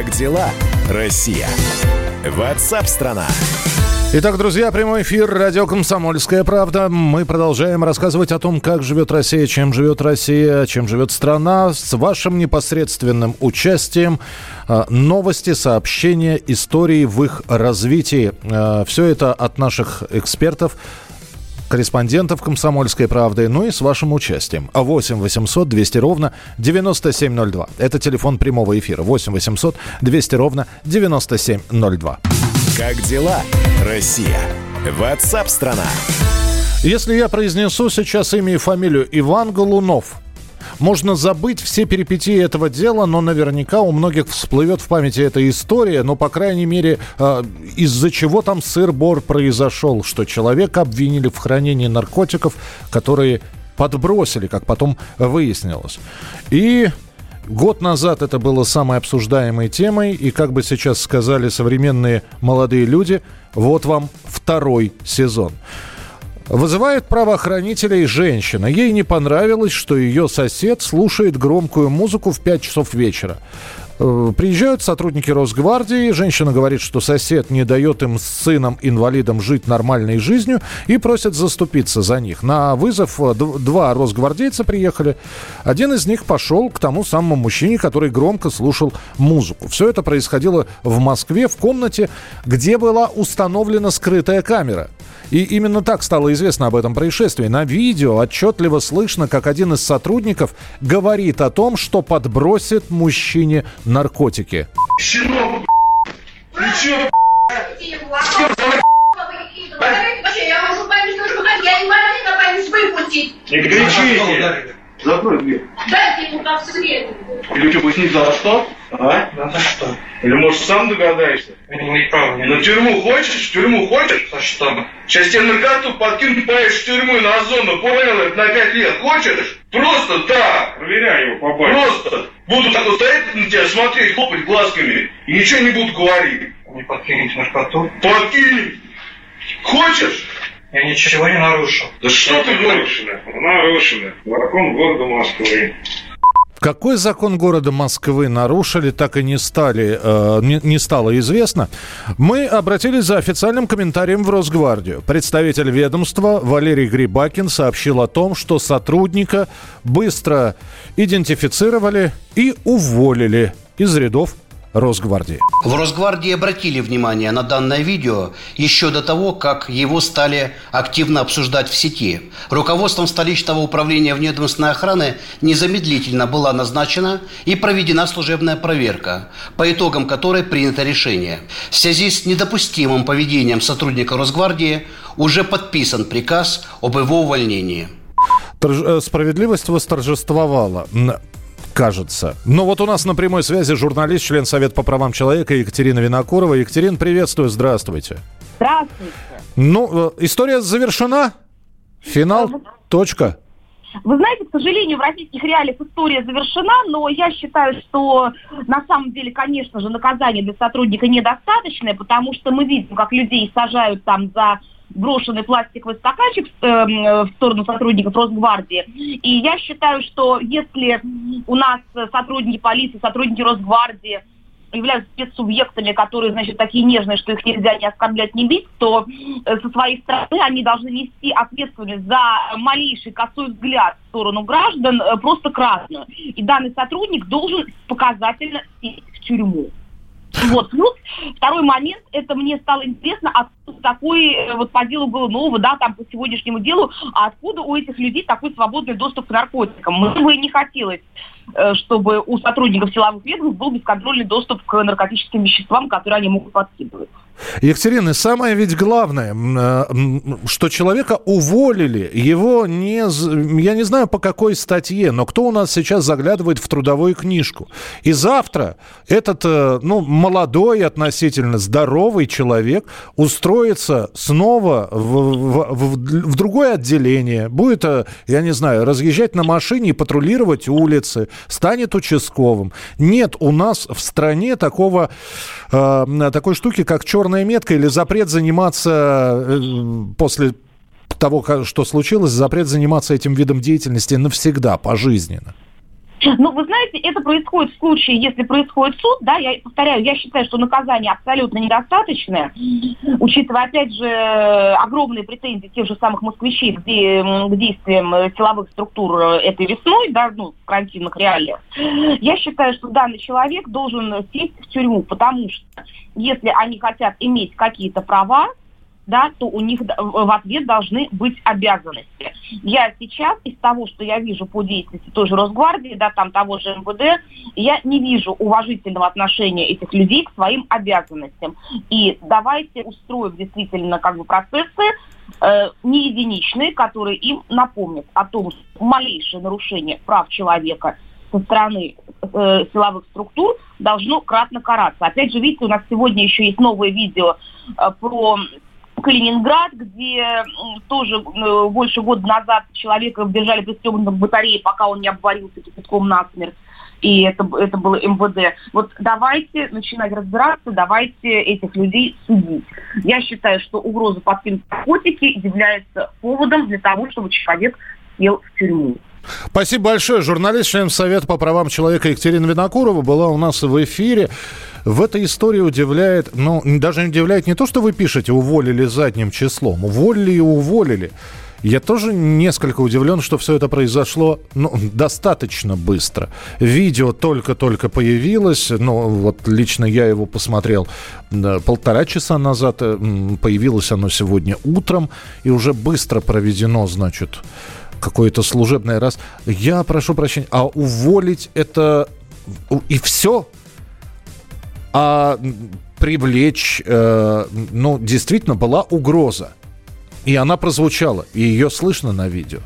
Как дела, Россия? Ватсап-страна! Итак, друзья, прямой эфир радио «Комсомольская правда». Мы продолжаем рассказывать о том, как живет Россия, чем живет Россия, чем живет страна, с вашим непосредственным участием. А, новости, сообщения, истории в их развитии. А, Все это от наших экспертов, корреспондентов «Комсомольской правды», ну и с вашим участием. 8 800 200 ровно 9702. Это телефон прямого эфира. 8 800 200 ровно 9702. Как дела, Россия? Ватсап-страна! Если я произнесу сейчас имя и фамилию Иван Голунов, можно забыть все перипетии этого дела, но наверняка у многих всплывет в памяти эта история, но, по крайней мере, э, из-за чего там сыр-бор произошел, что человека обвинили в хранении наркотиков, которые подбросили, как потом выяснилось. И Год назад это было самой обсуждаемой темой, и, как бы сейчас сказали современные молодые люди, вот вам второй сезон. Вызывает правоохранителей женщина. Ей не понравилось, что ее сосед слушает громкую музыку в 5 часов вечера. Э, Приезжают сотрудники Росгвардии, женщина говорит, что сосед не дает им с сыном-инвалидом жить нормальной жизнью и просит заступиться за них. На вызов э, два росгвардейца приехали. Один из них пошел к тому самому мужчине, который громко слушал музыку. Все это происходило в Москве, в комнате, где была установлена скрытая камера. И именно так стало известно об этом происшествии. На видео отчетливо слышно, как один из сотрудников говорит о том, что подбросит мужчине наркотики. Щенок, ты выпустить. не кричите. Закрой дверь. Дайте ему там свет. Или что, пояснить за что? А? Да за что? Или может сам догадаешься? Не мне На тюрьму хочешь? В тюрьму хочешь? За что? Сейчас тебе наркоту подкинут, поедешь в тюрьму на зону, понял? Это на пять лет. Хочешь? Просто так. Проверяй его, папа. Просто. Буду так вот стоять на тебя, смотреть, хлопать глазками. И ничего не буду говорить. Не подкинете наркоту. Подкинь. Хочешь? Я ничего не нарушил. Да что ты говоришь? Нарушено. Нарушено. Закон города Москвы. Какой закон города Москвы нарушили, так и не, стали, э, не, не стало известно. Мы обратились за официальным комментарием в Росгвардию. Представитель ведомства Валерий Грибакин сообщил о том, что сотрудника быстро идентифицировали и уволили из рядов Росгвардии. В Росгвардии обратили внимание на данное видео еще до того, как его стали активно обсуждать в сети. Руководством столичного управления внедомственной охраны незамедлительно была назначена и проведена служебная проверка, по итогам которой принято решение. В связи с недопустимым поведением сотрудника Росгвардии уже подписан приказ об его увольнении. Э, Справедливость восторжествовала. Кажется. Но вот у нас на прямой связи журналист, член Совета по правам человека Екатерина Винокурова. Екатерина, приветствую, здравствуйте. Здравствуйте. Ну, э, история завершена. Финал. Точка. Вы знаете, к сожалению, в российских реалиях история завершена, но я считаю, что на самом деле, конечно же, наказание для сотрудника недостаточное, потому что мы видим, как людей сажают там за брошенный пластиковый стаканчик эм, в сторону сотрудников Росгвардии. И я считаю, что если у нас сотрудники полиции, сотрудники Росгвардии являются спецсубъектами, которые, значит, такие нежные, что их нельзя не оскорблять, не бить, то э, со своей стороны они должны нести ответственность за малейший косой взгляд в сторону граждан э, просто красную. И данный сотрудник должен показательно сесть в тюрьму. Вот. Плюс второй момент, это мне стало интересно, откуда такой, э, вот по делу Голунова, да, там по сегодняшнему делу, а откуда у этих людей такой свободный доступ к наркотикам. Мне бы не хотелось, э, чтобы у сотрудников силовых ведомств был бесконтрольный доступ к наркотическим веществам, которые они могут подкидывать. Екатерина, самое ведь главное, э, что человека уволили, его не... Я не знаю, по какой статье, но кто у нас сейчас заглядывает в трудовую книжку? И завтра этот, ну, молодой, относительно здоровый человек устроится снова в, в- в- в другое отделение, будет, э, я не знаю, разъезжать на машине и патрулировать улицы, станет участковым. Нет у нас в стране такого, э, такой штуки, как черная метка или запрет заниматься э, после того, что случилось, запрет заниматься этим видом деятельности навсегда, пожизненно. Ну, вы знаете, это происходит в случае, если происходит суд, да, я повторяю, я считаю, что наказание абсолютно недостаточное, учитывая, опять же, огромные претензии тех же самых москвичей к, действиям силовых структур этой весной, да, ну, в карантинных реалиях. Я считаю, что данный человек должен сесть в тюрьму, потому что если они хотят иметь какие-то права, да, то у них в ответ должны быть обязанности. Я сейчас из того, что я вижу по деятельности той же Росгвардии, да, там того же МВД, я не вижу уважительного отношения этих людей к своим обязанностям. И давайте устроим действительно как бы процессы, э, не единичные, которые им напомнят о том, что малейшее нарушение прав человека со стороны э, силовых структур должно кратно караться. Опять же, видите, у нас сегодня еще есть новое видео э, про Калининград, где тоже э, больше года назад человека держали пристегнутым в батарее, пока он не обварился кипятком насмерть. И это, это было МВД. Вот давайте начинать разбираться, давайте этих людей судить. Я считаю, что угроза подкинуть наркотики является поводом для того, чтобы человек сел в тюрьму. Спасибо большое. Журналист, член Совета по правам человека Екатерина Винокурова была у нас в эфире. В этой истории удивляет, ну, даже не удивляет не то, что вы пишете «уволили задним числом». Уволили и уволили. Я тоже несколько удивлен, что все это произошло ну, достаточно быстро. Видео только-только появилось, ну вот лично я его посмотрел полтора часа назад, появилось оно сегодня утром, и уже быстро проведено, значит, какое-то служебное раз. Я прошу прощения, а уволить это и все? А привлечь, э, ну, действительно была угроза. И она прозвучала, и ее слышно на видео.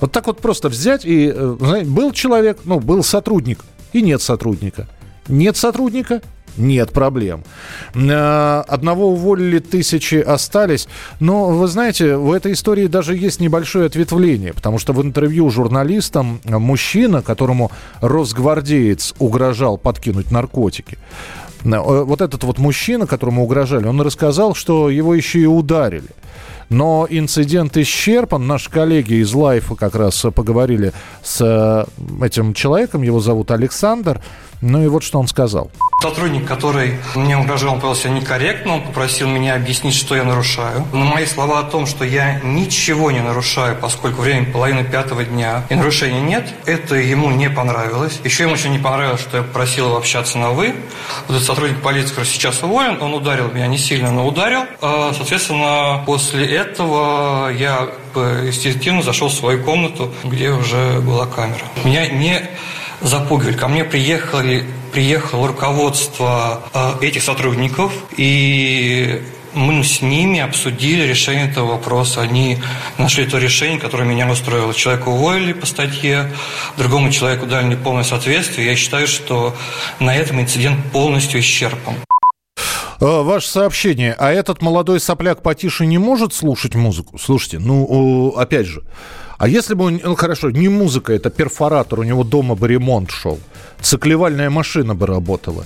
Вот так вот просто взять и, э, знаете, был человек, ну, был сотрудник, и нет сотрудника. Нет сотрудника, нет проблем. Э, одного уволили, тысячи остались. Но, вы знаете, в этой истории даже есть небольшое ответвление, потому что в интервью журналистам мужчина, которому росгвардеец угрожал подкинуть наркотики, э, вот этот вот мужчина, которому угрожали, он рассказал, что его еще и ударили. Но инцидент исчерпан. Наши коллеги из Лайфа как раз поговорили с э, этим человеком. Его зовут Александр. Ну и вот что он сказал. Сотрудник, который мне угрожал, он повел себя некорректно, он попросил меня объяснить, что я нарушаю. На мои слова о том, что я ничего не нарушаю, поскольку время половины пятого дня и нарушений нет, это ему не понравилось. Еще ему очень не понравилось, что я попросил его общаться на «вы». Вот этот сотрудник полиции, который сейчас уволен, он ударил меня не сильно, но ударил. А, соответственно, после этого я инстинктивно зашел в свою комнату, где уже была камера. Меня не запугивали. Ко мне приехали, приехало руководство э, этих сотрудников, и мы с ними обсудили решение этого вопроса. Они нашли то решение, которое меня устроило. Человека уволили по статье, другому человеку дали неполное соответствие. Я считаю, что на этом инцидент полностью исчерпан. Э, ваше сообщение. А этот молодой сопляк потише не может слушать музыку? Слушайте, ну, опять же, а если бы, ну хорошо, не музыка, это перфоратор, у него дома бы ремонт шел, циклевальная машина бы работала.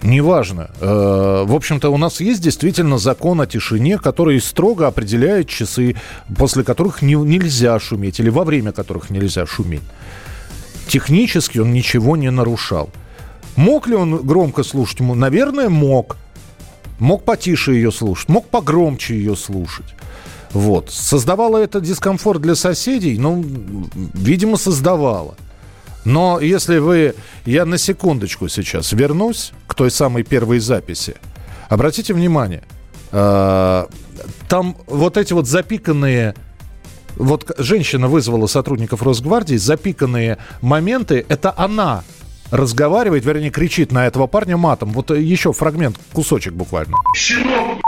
Неважно. Э, в общем-то, у нас есть действительно закон о тишине, который строго определяет часы, после которых не, нельзя шуметь, или во время которых нельзя шуметь. Технически он ничего не нарушал. Мог ли он громко слушать? Наверное, мог. Мог потише ее слушать, мог погромче ее слушать. Вот. Создавало это дискомфорт для соседей? Ну, видимо, создавало. Но если вы... Я на секундочку сейчас вернусь к той самой первой записи. Обратите внимание, э, там вот эти вот запиканные... Вот женщина вызвала сотрудников Росгвардии, запиканные моменты, это она разговаривает, вернее, кричит на этого парня матом. Вот еще фрагмент, кусочек буквально. Щенок,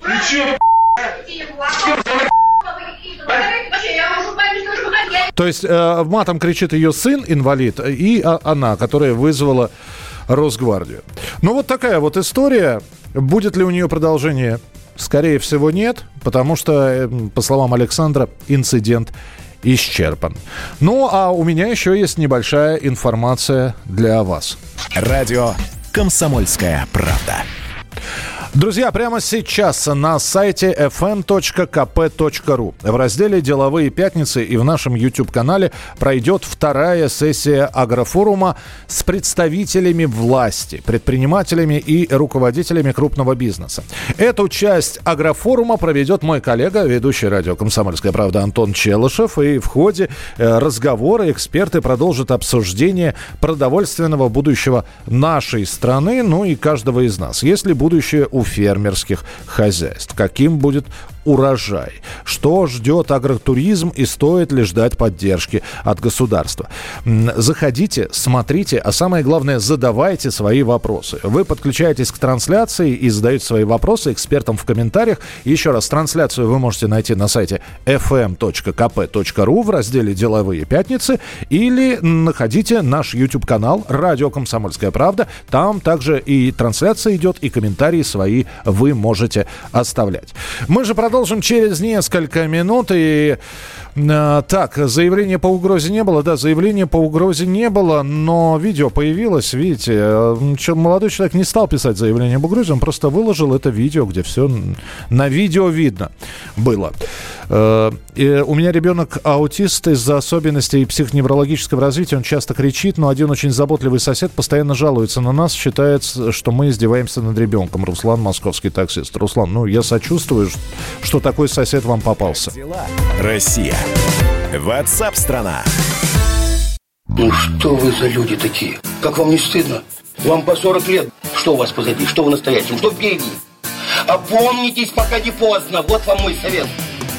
ты че, то есть э, матом кричит ее сын, инвалид, и а, она, которая вызвала Росгвардию. Ну вот такая вот история. Будет ли у нее продолжение? Скорее всего, нет, потому что, э, по словам Александра, инцидент исчерпан. Ну, а у меня еще есть небольшая информация для вас. Радио «Комсомольская правда». Друзья, прямо сейчас на сайте fm.kp.ru в разделе «Деловые пятницы» и в нашем YouTube-канале пройдет вторая сессия агрофорума с представителями власти, предпринимателями и руководителями крупного бизнеса. Эту часть агрофорума проведет мой коллега, ведущий радио «Комсомольская правда» Антон Челышев. И в ходе э, разговора эксперты продолжат обсуждение продовольственного будущего нашей страны, ну и каждого из нас. Если будущее у фермерских хозяйств. Каким будет урожай. Что ждет агротуризм и стоит ли ждать поддержки от государства? Заходите, смотрите, а самое главное, задавайте свои вопросы. Вы подключаетесь к трансляции и задаете свои вопросы экспертам в комментариях. Еще раз, трансляцию вы можете найти на сайте fm.kp.ru в разделе «Деловые пятницы» или находите наш YouTube-канал «Радио Комсомольская правда». Там также и трансляция идет, и комментарии свои вы можете оставлять. Мы же продолжим продолжим через несколько минут. И э, так, заявления по угрозе не было. Да, заявления по угрозе не было, но видео появилось. Видите, э, молодой человек не стал писать заявление об угрозе, он просто выложил это видео, где все на видео видно было. Э, у меня ребенок аутист из-за особенностей психоневрологического развития. Он часто кричит, но один очень заботливый сосед постоянно жалуется на нас, считает, что мы издеваемся над ребенком. Руслан, московский таксист. Руслан, ну я сочувствую, что такой сосед вам попался. Россия. Ватсап-страна. Ну что вы за люди такие? Как вам не стыдно? Вам по 40 лет. Что у вас позади? Что вы настоящем? Что впереди? Опомнитесь, пока не поздно. Вот вам мой совет.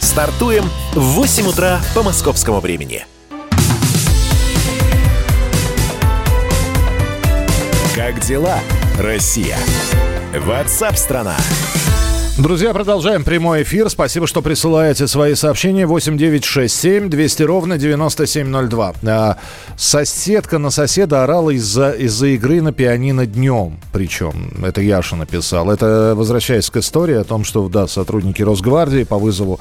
Стартуем в 8 утра по московскому времени. Как дела, Россия? Ватсап-страна! Друзья, продолжаем прямой эфир. Спасибо, что присылаете свои сообщения. 8967 200 ровно 9702. А, соседка на соседа орала из-за из игры на пианино днем. Причем, это Яша написал. Это возвращаясь к истории о том, что, да, сотрудники Росгвардии по вызову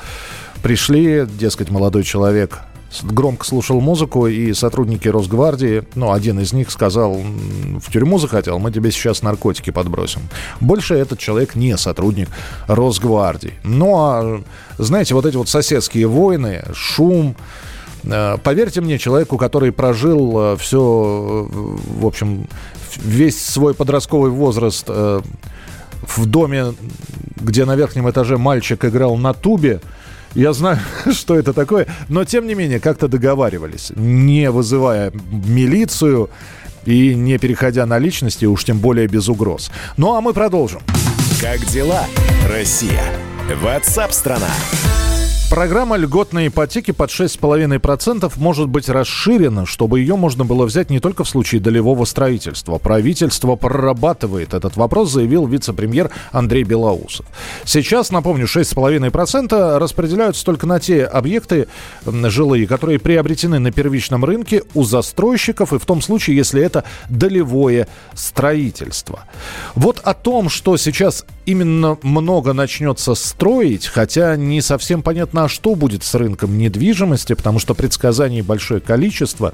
пришли, дескать, молодой человек громко слушал музыку, и сотрудники Росгвардии, ну, один из них сказал, в тюрьму захотел, мы тебе сейчас наркотики подбросим. Больше этот человек не сотрудник Росгвардии. Ну, а, знаете, вот эти вот соседские войны, шум, э, Поверьте мне, человеку, который прожил э, все, в общем, весь свой подростковый возраст э, в доме, где на верхнем этаже мальчик играл на тубе, я знаю, что это такое, но тем не менее как-то договаривались, не вызывая милицию и не переходя на личности, уж тем более без угроз. Ну а мы продолжим. Как дела, Россия? Ватсап-страна! Программа льготной ипотеки под 6,5% может быть расширена, чтобы ее можно было взять не только в случае долевого строительства. Правительство прорабатывает этот вопрос, заявил вице-премьер Андрей Белоусов. Сейчас, напомню, 6,5% распределяются только на те объекты жилые, которые приобретены на первичном рынке у застройщиков и в том случае, если это долевое строительство. Вот о том, что сейчас именно много начнется строить, хотя не совсем понятно, а что будет с рынком недвижимости, потому что предсказаний большое количество.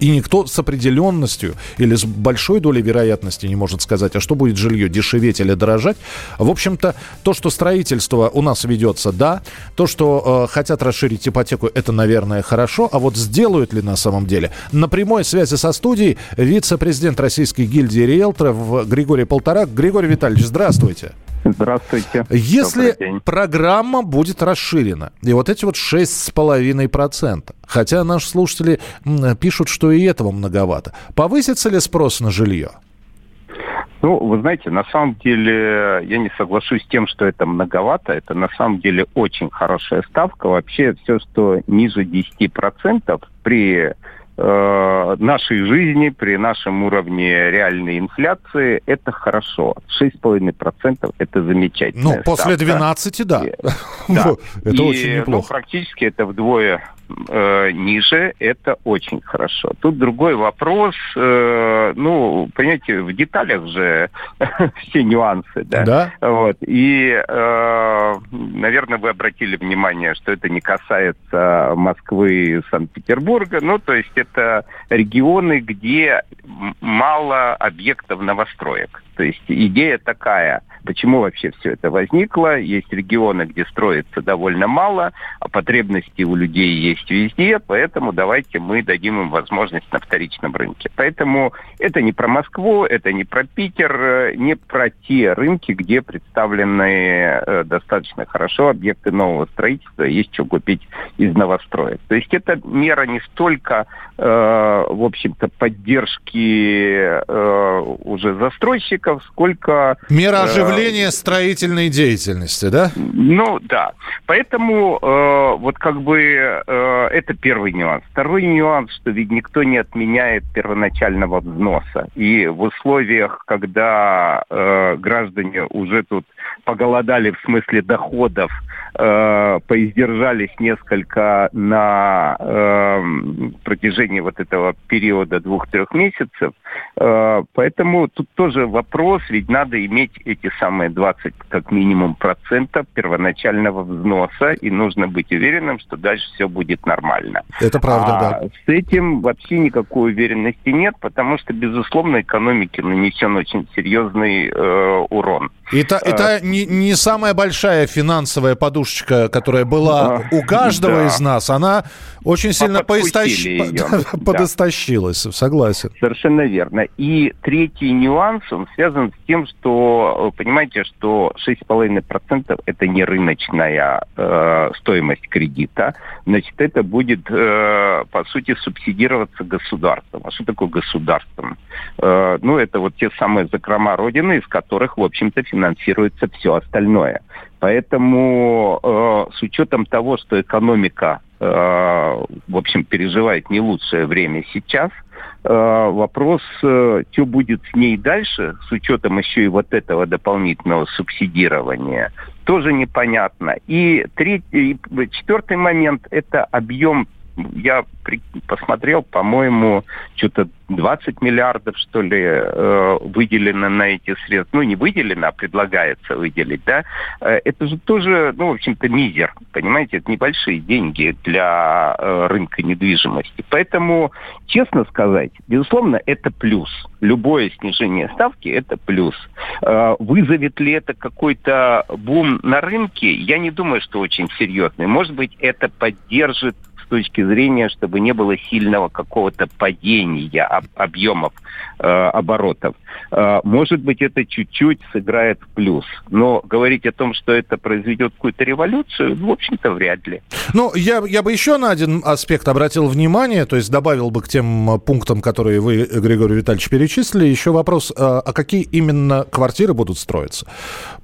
И никто с определенностью или с большой долей вероятности не может сказать, а что будет жилье, дешеветь или дорожать. В общем-то, то, что строительство у нас ведется, да. То, что э, хотят расширить ипотеку, это, наверное, хорошо. А вот сделают ли на самом деле? На прямой связи со студией вице-президент Российской гильдии риэлторов Григорий Полторак. Григорий Витальевич, здравствуйте. Здравствуйте. Если программа будет расширена, и вот эти вот 6,5%, хотя наши слушатели пишут, что и этого многовато, повысится ли спрос на жилье? Ну, вы знаете, на самом деле я не соглашусь с тем, что это многовато. Это на самом деле очень хорошая ставка. Вообще все, что ниже 10% при нашей жизни, при нашем уровне реальной инфляции, это хорошо. 6,5% это замечательно. Ну, после 12, да. да. это И, очень ну, неплохо. практически это вдвое э, ниже, это очень хорошо. Тут другой вопрос, э, ну, понимаете, в деталях же все нюансы, да. Да. Вот. И, э, наверное, вы обратили внимание, что это не касается Москвы и Санкт-Петербурга. Ну, то есть это регионы, где мало объектов новостроек. То есть идея такая, почему вообще все это возникло. Есть регионы, где строится довольно мало, а потребности у людей есть везде, поэтому давайте мы дадим им возможность на вторичном рынке. Поэтому это не про Москву, это не про Питер, э, не про те рынки, где представлены э, достаточно хорошо объекты нового строительства, есть что купить из новостроек. То есть это мера не столько, э, в общем-то, поддержки э, уже застройщиков, сколько... Мера э, оживления строительной деятельности, да? ну да. Поэтому э, вот как бы э, это первый нюанс. Второй нюанс, что ведь никто не отменяет первоначального взноса. И в условиях, когда э, граждане уже тут поголодали в смысле доходов, э, поиздержались несколько на э, протяжении вот этого периода двух-трех месяцев. Э, поэтому тут тоже вопрос, ведь надо иметь эти самые 20 как минимум процентов первоначального взноса, и нужно быть уверенным, что дальше все будет нормально. Это правда, А да. С этим вообще никакой уверенности нет, потому что, безусловно, экономике нанесен очень серьезный э, урон. И та, и та не, не самая большая финансовая подушечка, которая была А, у каждого да. из нас, она очень сильно поистощ... Подпустили её, по- да. подостащилась, согласен. Совершенно верно. И третий нюанс, он связан с тем, что, э, понимаете, что 6,5% это не рыночная э, стоимость кредита. Значит, это будет, э, по сути, субсидироваться государством. А что такое государством? Э, ну, это вот те самые закрома Родины, из которых, в общем-то, финансируется все остальное. Поэтому э, с учетом того, что экономика, э, в общем, переживает не лучшее время сейчас, вопрос, э, что будет с ней дальше, с учетом еще и вот этого дополнительного субсидирования, тоже непонятно. И третий, и четвертый момент – это объем я при- посмотрел, по-моему, что-то 20 миллиардов, что ли, э, выделено на эти средства. Ну, не выделено, а предлагается выделить, да. Э, это же тоже, ну, в общем-то, мизер, понимаете, это небольшие деньги для э, рынка недвижимости. Поэтому, честно сказать, безусловно, это плюс. Любое снижение ставки – это плюс. Э, Вызовет ли это какой-то бум на рынке? Я не думаю, что очень серьезный. Может быть, это поддержит с точки зрения, чтобы не было сильного какого-то падения об- объемов э, оборотов. Э, может быть, это чуть-чуть сыграет в плюс. Но говорить о том, что это произведет какую-то революцию, в общем-то, вряд ли. Ну, я, я бы еще на один аспект обратил внимание, то есть добавил бы к тем э, пунктам, которые вы, Григорий Витальевич, перечислили, еще вопрос, э, а какие именно квартиры будут строиться?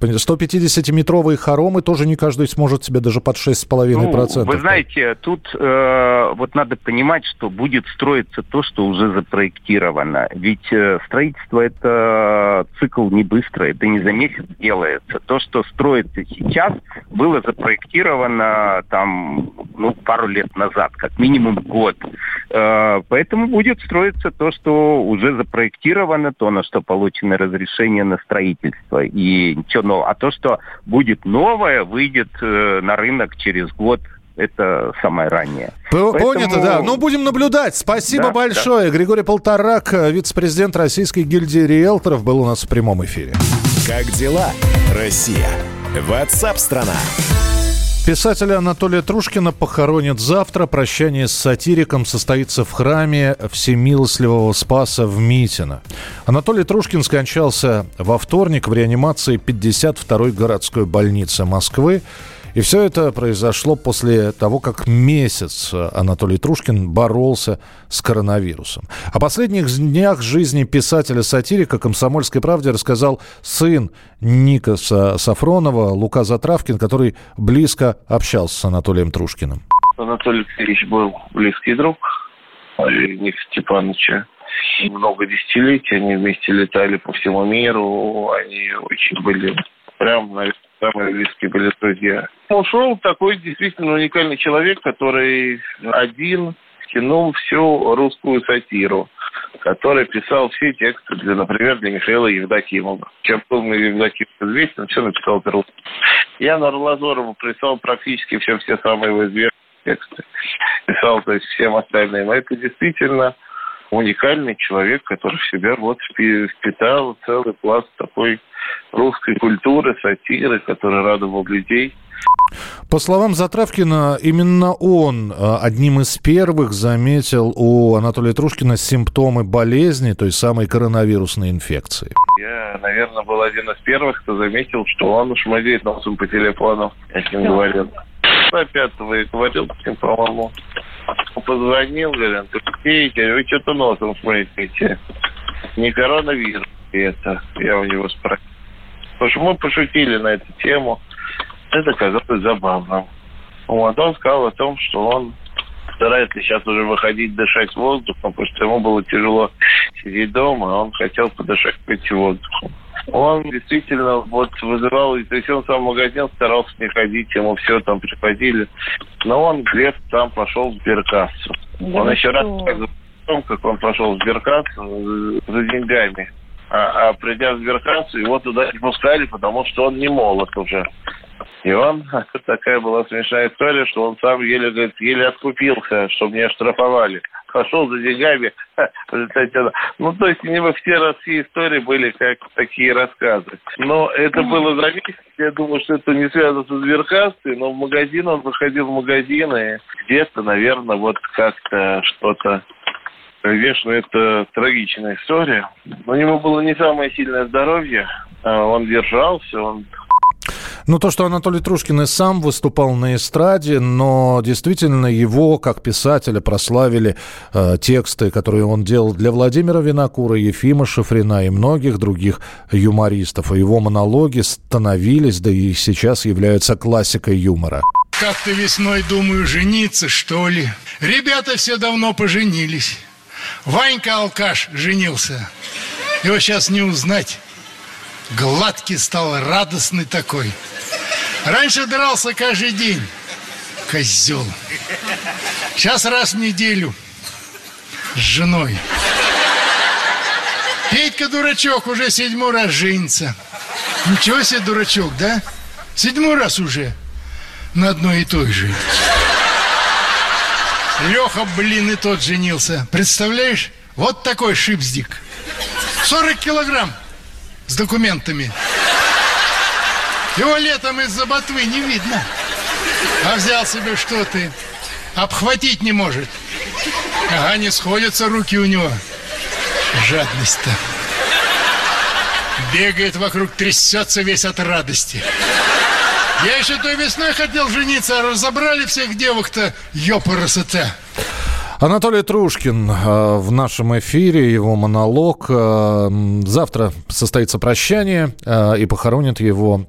150-метровые хоромы тоже не каждый сможет себе даже под 6,5%. Ну, вы знаете, тут э, вот надо понимать, что будет строиться то, что уже запроектировано. Ведь э, строительство это цикл не быстрый, это не за месяц делается. То, что строится сейчас, было запроектировано там ну, пару лет назад, как минимум год. Э, поэтому будет строиться то, что уже запроектировано, то, на что получено разрешение на строительство. И ничего нового. А то, что будет новое, выйдет на рынок через год, это самое раннее. П- Поэтому- Понятно, да. Ну, будем наблюдать. Спасибо Да, большое. Григорий Полторак, э, вице-президент Российской гильдии риэлторов, был у нас в прямом эфире. Как дела, Россия? Ватсап-страна! Писателя Анатолия Трушкина похоронят завтра. Прощание с сатириком состоится в храме Всемилостливого Спаса в Митино. Анатолий Трушкин скончался во вторник в реанимации 52-й городской больницы Москвы. И все это произошло после того, как месяц Анатолий Трушкин боролся с коронавирусом. О последних днях жизни писателя-сатирика «Комсомольской правде» рассказал сын Ника Са- Сафронова, Лука Затравкин, который близко общался с Анатолием Трушкиным. Анатолий Алексеевич был близкий друг. Ник Степановича. Много десятилетий они вместе летали по всему миру. Они очень были прям, наверное, самые близкие были друзья. Ушел такой действительно уникальный человек, который один тянул всю русскую сатиру, который писал все тексты, для, например, для Михаила Евдокимова. Чем был Евдокимов известен, все написал Перл. Я на Арлазорову прислал практически все, все самые его известные тексты. Писал, то есть, всем остальным. Но это действительно уникальный человек, который в себя вот впитал целый пласт такой русской культуры, сатиры, который радовал людей. По словам Затравкина, именно он э, одним из первых заметил у Анатолия Трушкина симптомы болезни, той самой коронавирусной инфекции. Я, наверное, был один из первых, кто заметил, что он шмадеет носом по телефону, я с ним говорил. Я говорил по-моему. Позвонил, говорят, пейте, вы что-то носом шмадите. Не коронавирус это, я у него спросил. Потому что мы пошутили на эту тему. Это казалось забавным. Вот, он сказал о том, что он старается сейчас уже выходить, дышать воздухом, потому что ему было тяжело сидеть дома, а он хотел подышать этим воздухом. Он действительно вот вызывал, то есть он сам в магазин старался не ходить, ему все там приходили. Но он где там пошел в сберкассу. Да он еще раз рассказывал о том, как он пошел в сберкассу э, за деньгами. А, а придя в сберкассу, его туда не пускали, потому что он не молод уже. И он, такая была смешная история, что он сам еле, говорит, еле откупился, чтобы не оштрафовали. Пошел за деньгами. Ну, то есть у него все России истории были как такие рассказы. Но это было за месяц. Я думаю, что это не связано с Сберкассой, но в магазин он заходил в магазины. Где-то, наверное, вот как-то что-то Конечно, это трагичная история. У него было не самое сильное здоровье. А он держался, он ну, то, что Анатолий Трушкин и сам выступал на эстраде, но действительно его, как писателя, прославили э, тексты, которые он делал для Владимира Винокура, Ефима Шифрина и многих других юмористов. И его монологи становились, да и сейчас являются классикой юмора. Как-то весной думаю, жениться, что ли? Ребята все давно поженились. Ванька алкаш женился. Его сейчас не узнать. Гладкий стал, радостный такой. Раньше дрался каждый день. Козел. Сейчас раз в неделю. С женой. Петька дурачок уже седьмой раз женится. Ничего себе дурачок, да? Седьмой раз уже на одной и той же. Леха, блин, и тот женился. Представляешь? Вот такой шипздик. 40 килограмм с документами. Его летом из-за ботвы не видно. А взял себе что ты? Обхватить не может. Ага, не сходятся руки у него. Жадность-то. Бегает вокруг, трясется весь от радости. Я еще той весной хотел жениться, а разобрали всех девок-то, ёпарасоте. Анатолий Трушкин э, в нашем эфире, его монолог. Э, завтра состоится прощание, э, и похоронят его.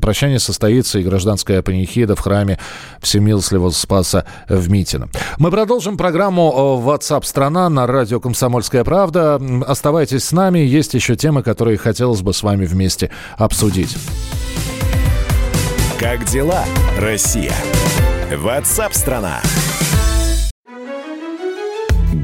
Прощание состоится и гражданская панихида в храме Всемилостливого Спаса в Митино. Мы продолжим программу WhatsApp страна на радио «Комсомольская правда». Оставайтесь с нами, есть еще темы, которые хотелось бы с вами вместе обсудить. Как дела, Россия? WhatsApp страна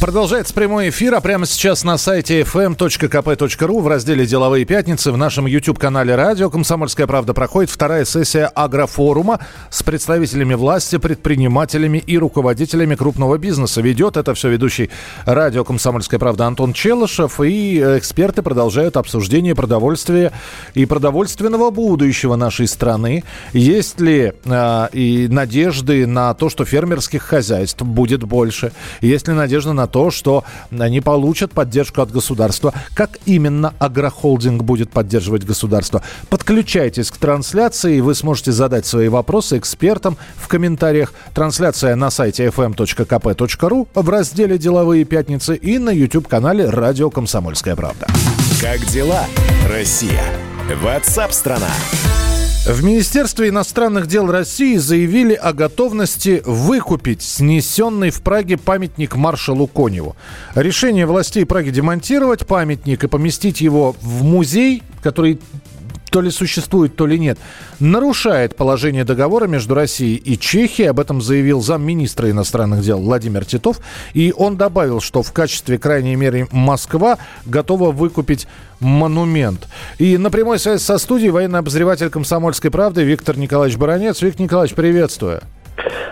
Продолжается прямой эфир, а прямо сейчас на сайте fm.kp.ru в разделе «Деловые пятницы» в нашем YouTube-канале «Радио Комсомольская правда» проходит вторая сессия агрофорума с представителями власти, предпринимателями и руководителями крупного бизнеса. Ведет это все ведущий радио «Комсомольская правда» Антон Челышев, и эксперты продолжают обсуждение продовольствия и продовольственного будущего нашей страны. Есть ли э, и надежды на то, что фермерских хозяйств будет больше? Есть ли надежда на то, что они получат поддержку от государства. Как именно агрохолдинг будет поддерживать государство? Подключайтесь к трансляции, и вы сможете задать свои вопросы экспертам в комментариях. Трансляция на сайте fm.kp.ru в разделе «Деловые пятницы» и на YouTube-канале «Радио Комсомольская правда». Как дела, Россия? Ватсап-страна! В Министерстве иностранных дел России заявили о готовности выкупить снесенный в Праге памятник маршалу Коневу. Решение властей Праги демонтировать памятник и поместить его в музей, который то ли существует, то ли нет, нарушает положение договора между Россией и Чехией. Об этом заявил замминистра иностранных дел Владимир Титов. И он добавил, что в качестве крайней меры Москва готова выкупить монумент. И на прямой связи со студией военный обозреватель «Комсомольской правды» Виктор Николаевич Баранец. Виктор Николаевич, приветствую.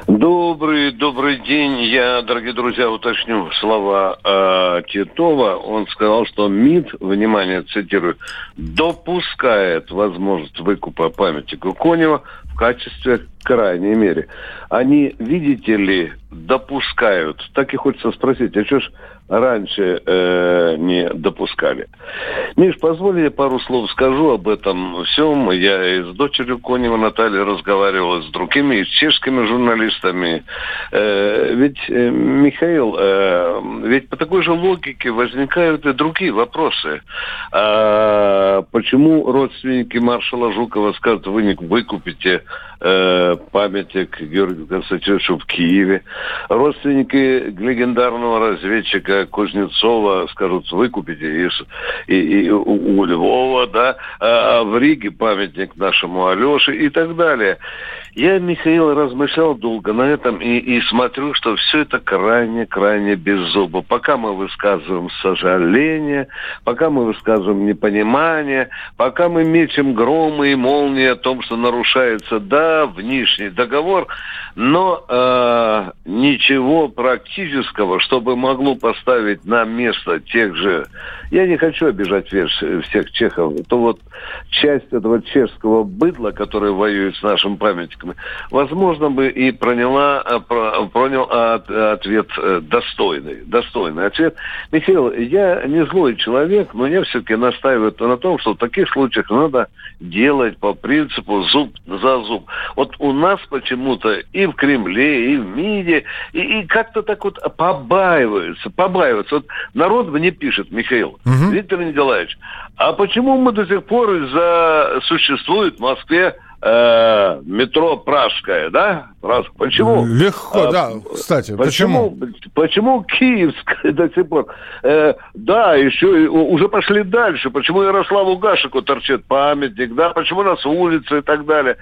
Добрый, добрый день. Я, дорогие друзья, уточню слова э, Титова. Он сказал, что МИД, внимание, цитирую, допускает возможность выкупа памятника Конева качестве крайней мере. Они, видите ли, допускают. Так и хочется спросить, а что ж раньше э, не допускали. Миш, позволь я пару слов скажу об этом всем. Я и с дочерью Конева Натальей разговаривал, с другими, и с чешскими журналистами. Э, ведь, э, Михаил, э, ведь по такой же логике возникают и другие вопросы. А почему родственники маршала Жукова скажут, вы не выкупите э, памятник Георгию Константиновичу в Киеве. Родственники легендарного разведчика Кузнецова скажут, выкупите и, и, и у, Львова, да, а в Риге памятник нашему Алёше и так далее. Я, Михаил, размышлял долго на этом и, и смотрю, что все это крайне-крайне беззубо. Пока мы высказываем сожаление, пока мы высказываем непонимание, пока мы мечем громы и молнии о том, что нарушается, да, внешний договор, но э, ничего практического, чтобы могло поставить на место тех же... Я не хочу обижать всех чехов. То вот часть этого чешского быдла, который воюет с нашим памятником, возможно бы и проняла, э, пронял ответ э, достойный. Достойный ответ. Михаил, я не злой человек, но я все-таки настаиваю на том, что в таких случаях надо делать по принципу зуб за зуб. Вот у нас почему-то и в Кремле, и в МИДе, и, и как-то так вот побаиваются, побаиваются. Вот народ мне пишет, Михаил, угу. Виктор Николаевич, а почему мы до сих пор из-за существует в Москве э, метро Пражское, да? Пражское. Почему? Легко, а, да, кстати. Почему? Почему, почему Киевское до сих пор? Э, да, еще уже пошли дальше. Почему Ярославу Гашику торчит памятник, да? Почему у нас улицы и так далее?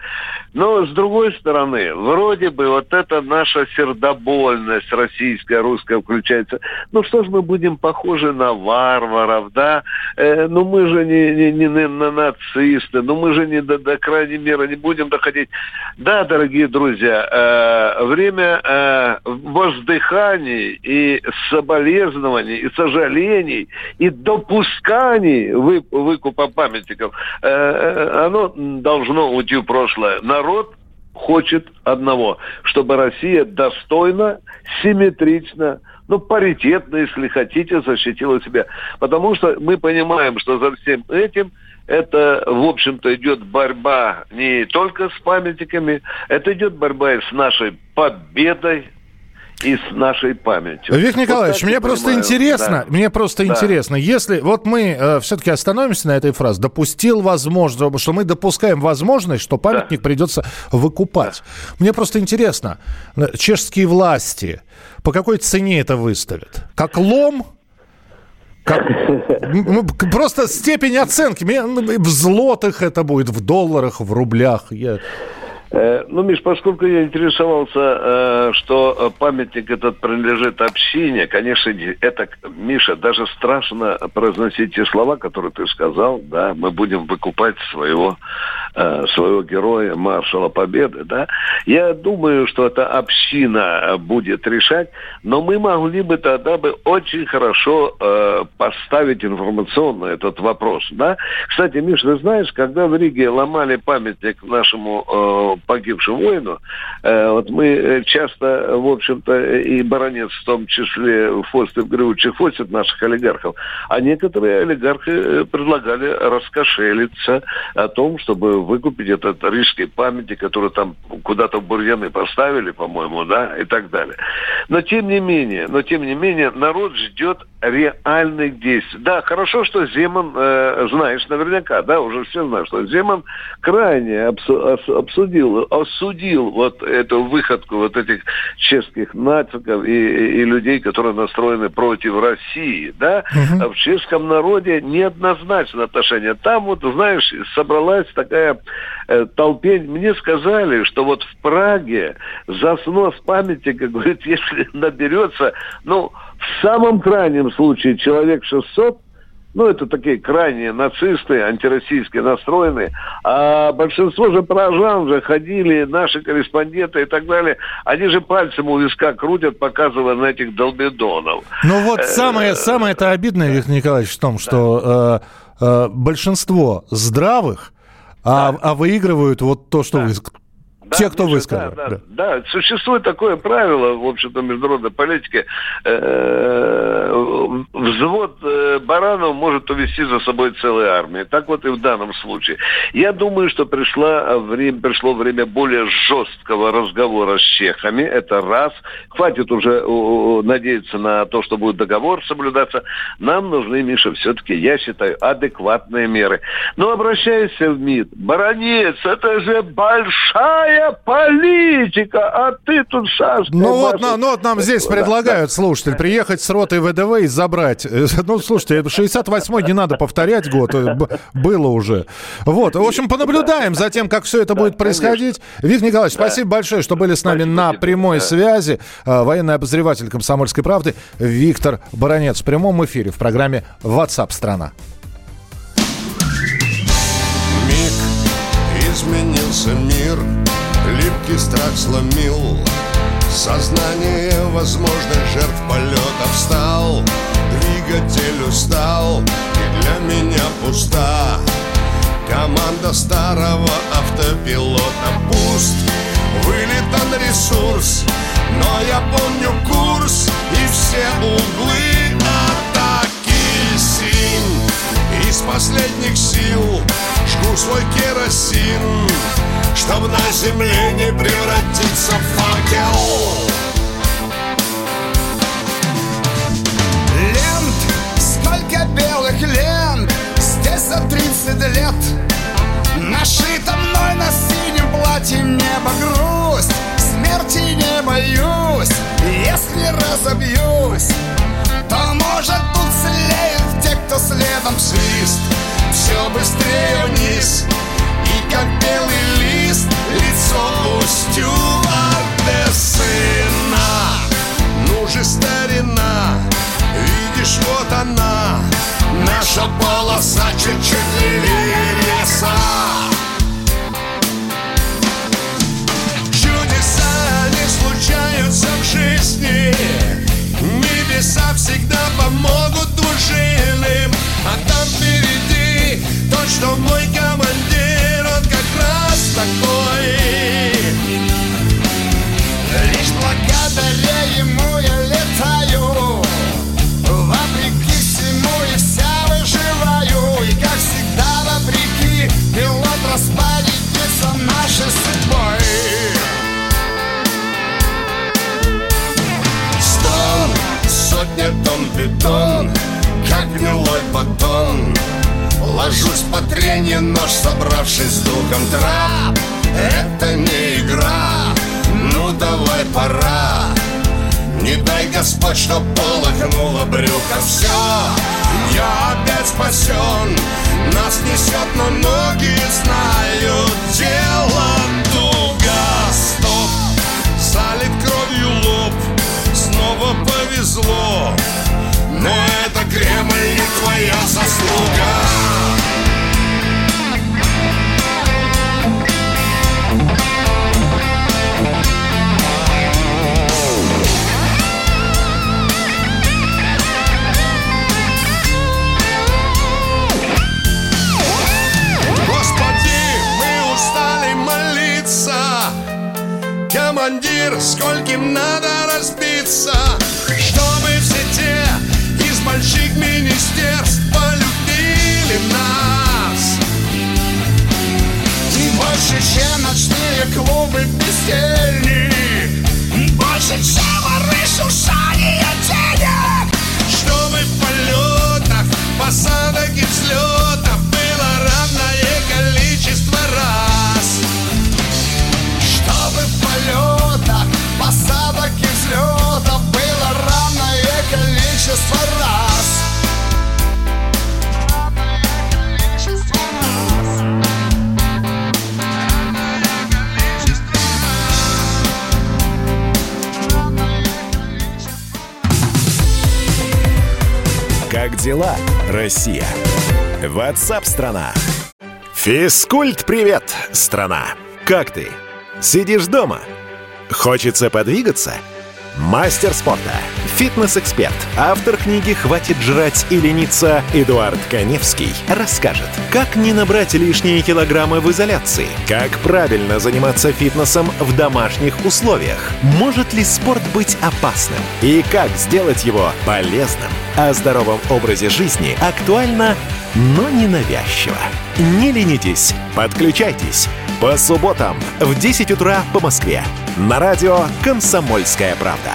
Но, с другой стороны, вроде бы вот это наша сердобольность российская, русская включается. Ну, что ж мы будем похожи на варваров, да? Э, ну, мы же не, не, не, не на нацисты, ну, мы же не до, до крайней меры не будем доходить. Да, дорогие друзья, э, время э, воздыханий и соболезнований, и сожалений, и допусканий вы, выкупа памятников, э, э, оно должно уйти в прошлое. Народ хочет одного, чтобы Россия достойно, симметрично, ну, паритетно, если хотите, защитила себя. Потому что мы понимаем, что за всем этим – это, в общем-то, идет борьба не только с памятниками, это идет борьба и с нашей победой, и с нашей памятью. Виктор Николаевич, вот мне просто интересно, да. мне просто да. интересно, если вот мы э, все-таки остановимся на этой фразе, допустил возможность, что мы допускаем возможность, что памятник да. придется выкупать. Да. Мне просто интересно, э, чешские власти по какой цене это выставят? Как лом как, просто степень оценки. В злотых это будет, в долларах, в рублях. Я... Э, ну, Миш, поскольку я интересовался, э, что памятник этот принадлежит общине, конечно, это, Миша, даже страшно произносить те слова, которые ты сказал, да, мы будем выкупать своего, э, своего героя, маршала Победы, да. Я думаю, что эта община будет решать, но мы могли бы тогда бы очень хорошо поставить информационно этот вопрос, да. Кстати, Миш, ты знаешь, когда в Риге ломали памятник нашему погибшему воину. Э, вот мы э, часто, в общем-то, и баронец в том числе Фостев Григорьевич Фостев, наших олигархов, а некоторые олигархи э, предлагали раскошелиться о том, чтобы выкупить этот рижский памятник, который там куда-то в бурьяны поставили, по-моему, да, и так далее. Но тем не менее, но тем не менее, народ ждет реальных действий. Да, хорошо, что Земан, э, знаешь наверняка, да, уже все знают, что Земан крайне обсудил осудил, осудил вот эту выходку вот этих чешских нациков и, и, людей, которые настроены против России, да, угу. в чешском народе неоднозначное отношение. Там вот, знаешь, собралась такая э, толпень. Мне сказали, что вот в Праге за снос памятника, говорит, если наберется, ну, в самом крайнем случае человек 600, ну, это такие крайние нацисты, антироссийские настроенные. А большинство же поражан же ходили, наши корреспонденты и так далее. Они же пальцем у виска крутят, показывая на этих долбидонов. Ну вот самое, самое это обидное, Виктор Николаевич, в том, что э, э, большинство здравых, а, а выигрывают вот то, что да. вы да, Те, кто высказал. Да, да, да. да, существует такое правило, в общем-то, международной политики. Э, взвод э, баранов может увести за собой целую армию. Так вот и в данном случае. Я думаю, что пришло время, пришло время более жесткого разговора с чехами. Это раз. Хватит уже надеяться на то, что будет договор соблюдаться. Нам нужны, Миша, все-таки, я считаю, адекватные меры. Но обращаясь в МИД, баронец, это же большая такая политика, а ты тут, Саш... Ну вот, на, ну вот нам здесь да, предлагают, да. слушатель, приехать с ротой ВДВ и забрать. Ну, слушайте, 68-й не надо повторять год, э, было уже. Вот, в общем, понаблюдаем за тем, как все это будет происходить. Виктор Николаевич, спасибо большое, что были с нами на прямой связи. А, военный обозреватель «Комсомольской правды» Виктор Баранец в прямом эфире в программе WhatsApp страна». Миг изменился мир Липкий страх сломил Сознание возможных жертв полетов стал Двигатель устал и для меня пуста. Команда старого автопилота. Пуст Вылетан ресурс, но я помню курс И все углы Из последних сил. Жгу свой керосин Чтоб на земле не превратиться в факел. Лент, сколько белых лент Здесь за 30 лет. Нашита мной на синем платье небо грусть Смерти не боюсь Если разобьюсь То может кто следом свист. Все быстрее вниз бетон, как гнилой батон. Ложусь по трене, нож собравшись с духом. Трап! Это не игра, ну давай пора. Не дай Господь, чтоб полохнуло брюхо. Все, я опять спасен Нас несет, но ноги знают дело туго. Стоп, салит кровью лоб. Снова повезло. Но это Кремль не твоя заслуга. Командир, скольким надо разбиться больших министерств полюбили нас. Больше, чем ночные клубы бездельни Больше, чем разрушание денег. Чтобы в полетах, посадок и взлетов дела, Россия? Ватсап-страна! Физкульт-привет, страна! Как ты? Сидишь дома? Хочется подвигаться? Мастер спорта, фитнес-эксперт, автор книги «Хватит жрать и лениться» Эдуард Коневский расскажет, как не набрать лишние килограммы в изоляции, как правильно заниматься фитнесом в домашних условиях, может ли спорт быть опасным и как сделать его полезным. О здоровом образе жизни актуально, но не навязчиво. Не ленитесь, подключайтесь. По субботам в 10 утра по Москве. На радио «Комсомольская правда».